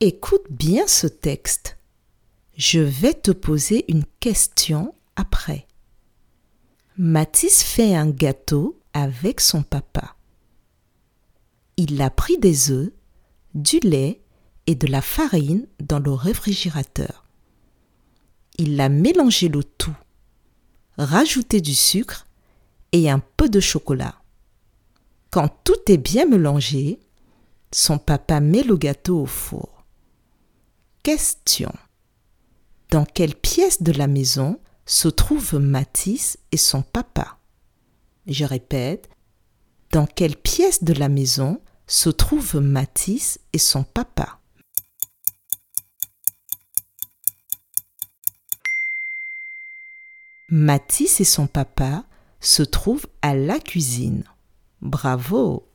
Écoute bien ce texte. Je vais te poser une question après. Mathis fait un gâteau avec son papa. Il a pris des œufs, du lait et de la farine dans le réfrigérateur. Il a mélangé le tout, rajouté du sucre et un peu de chocolat. Quand tout est bien mélangé, son papa met le gâteau au four. Question. Dans quelle pièce de la maison se trouvent Matisse et son papa? Je répète. Dans quelle pièce de la maison se trouvent Matisse et son papa? Matisse et son papa se trouvent à la cuisine. Bravo